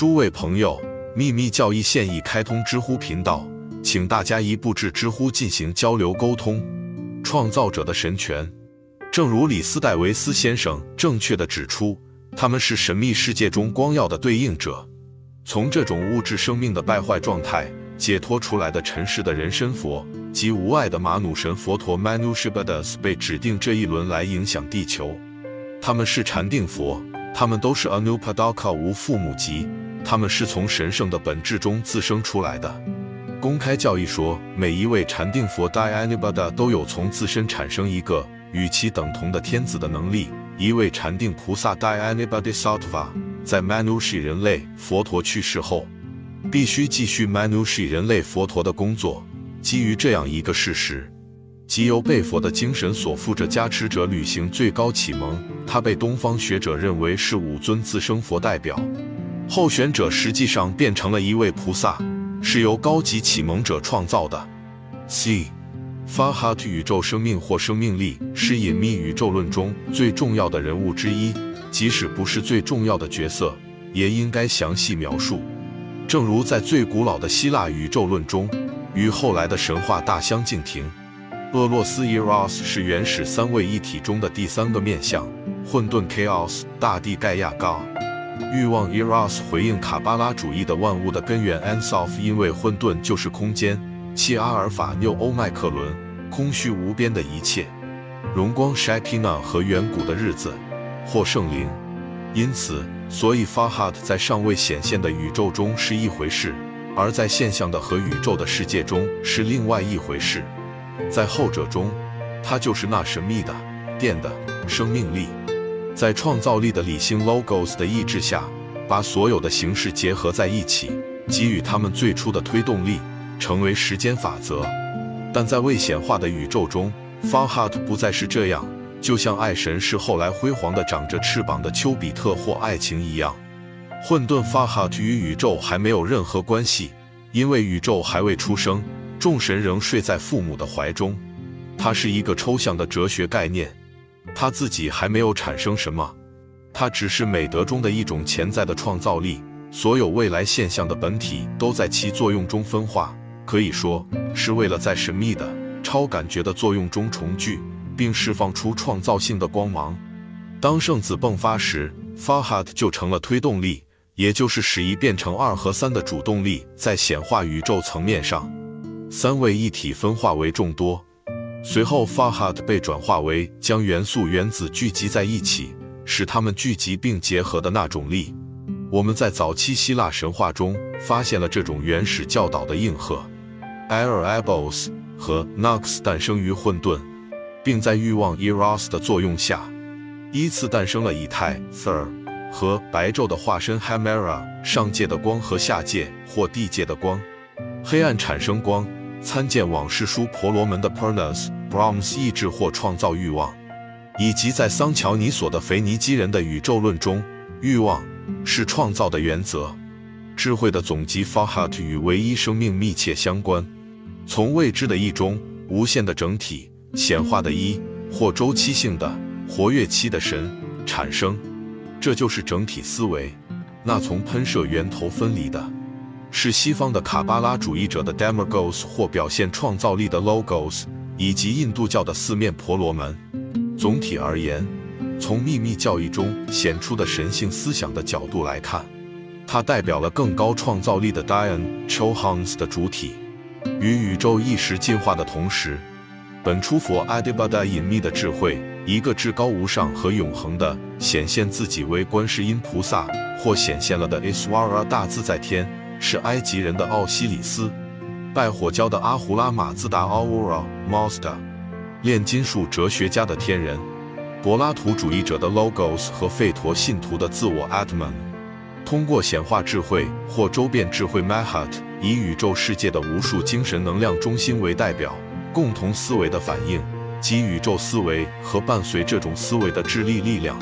诸位朋友，秘密教义现已开通知乎频道，请大家一步至知乎进行交流沟通。创造者的神权，正如李斯戴维斯先生正确的指出，他们是神秘世界中光耀的对应者。从这种物质生命的败坏状态解脱出来的尘世的人身佛及无爱的马努神佛陀 Manushibadas 被指定这一轮来影响地球。他们是禅定佛，他们都是 Anupadaka 无父母级，他们是从神圣的本质中自生出来的。公开教义说，每一位禅定佛 Dyanubada 都有从自身产生一个与其等同的天子的能力。一位禅定菩萨 Dyanubadisatva 在 Manushi 人类佛陀去世后，必须继续 Manushi 人类佛陀的工作。基于这样一个事实，即由被佛的精神所附着加持者履行最高启蒙，他被东方学者认为是五尊自生佛代表。候选者实际上变成了一位菩萨。是由高级启蒙者创造的。C. Fahat 宇宙生命或生命力是隐秘宇宙论中最重要的人物之一，即使不是最重要的角色，也应该详细描述。正如在最古老的希腊宇宙论中，与后来的神话大相径庭。俄罗斯 Eros 是原始三位一体中的第三个面相，混沌 Chaos 大地盖亚高。欲望 Eros 回应卡巴拉主义的万物的根源 Ansof，因为混沌就是空间，契阿尔法纽欧麦克伦，空虚无边的一切，荣光 Shakina 和远古的日子或圣灵。因此，所以 Farhad 在尚未显现的宇宙中是一回事，而在现象的和宇宙的世界中是另外一回事。在后者中，它就是那神秘的电的生命力。在创造力的理性 logos 的意志下，把所有的形式结合在一起，给予它们最初的推动力，成为时间法则。但在未显化的宇宙中，Farhat 不再是这样，就像爱神是后来辉煌的长着翅膀的丘比特或爱情一样。混沌 Farhat 与宇宙还没有任何关系，因为宇宙还未出生，众神仍睡在父母的怀中。它是一个抽象的哲学概念。他自己还没有产生什么，他只是美德中的一种潜在的创造力。所有未来现象的本体都在其作用中分化，可以说是为了在神秘的超感觉的作用中重聚，并释放出创造性的光芒。当圣子迸发时，Farhat 就成了推动力，也就是使一变成二和三的主动力。在显化宇宙层面上，三位一体分化为众多。随后，Farhat 被转化为将元素原子聚集在一起，使它们聚集并结合的那种力。我们在早期希腊神话中发现了这种原始教导的应和。Erebos 和 Nox 诞生于混沌，并在欲望 Eros 的作用下，依次诞生了以太 Thur 和白昼的化身 Hemera，上界的光和下界或地界的光。黑暗产生光。参见往事书婆罗门的 Purnas Brahms 意志或创造欲望，以及在桑乔尼索的腓尼基人的宇宙论中，欲望是创造的原则。智慧的总集 Farhat 与唯一生命密切相关，从未知的一中无限的整体显化的一或周期性的活跃期的神产生，这就是整体思维，那从喷射源头分离的。是西方的卡巴拉主义者的 Demagos 或表现创造力的 Logos，以及印度教的四面婆罗门。总体而言，从秘密教义中显出的神性思想的角度来看，它代表了更高创造力的 Dian Chohans 的主体。与宇宙意识进化的同时，本初佛 Adibad 隐秘的智慧，一个至高无上和永恒的显现自己为观世音菩萨，或显现了的 Iswara 大自在天。是埃及人的奥西里斯，拜火教的阿胡拉马自达 Aurora Mazda，炼金术哲学家的天人，柏拉图主义者的 Logos 和吠陀信徒的自我 Atman，通过显化智慧或周边智慧 Mahat，以宇宙世界的无数精神能量中心为代表，共同思维的反应及宇宙思维和伴随这种思维的智力力量，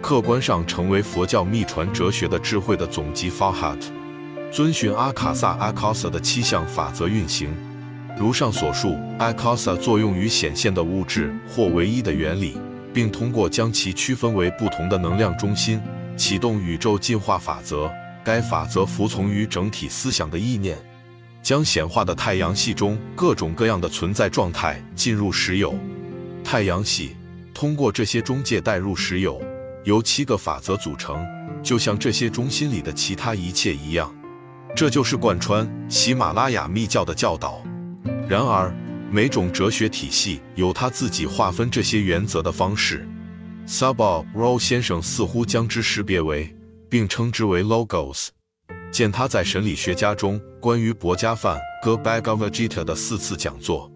客观上成为佛教秘传哲学的智慧的总集 Farhat。遵循阿卡萨阿卡萨的七项法则运行，如上所述，阿卡萨作用于显现的物质或唯一的原理，并通过将其区分为不同的能量中心，启动宇宙进化法则，该法则服从于整体思想的意念，将显化的太阳系中各种各样的存在状态进入实有。太阳系通过这些中介带入实有，由七个法则组成，就像这些中心里的其他一切一样。这就是贯穿喜马拉雅密教的教导。然而，每种哲学体系有他自己划分这些原则的方式。Sabal Rao 先生似乎将之识别为，并称之为 Logos。见他在神理学家中关于薄伽梵 g o Bhagavad Gita 的四次讲座。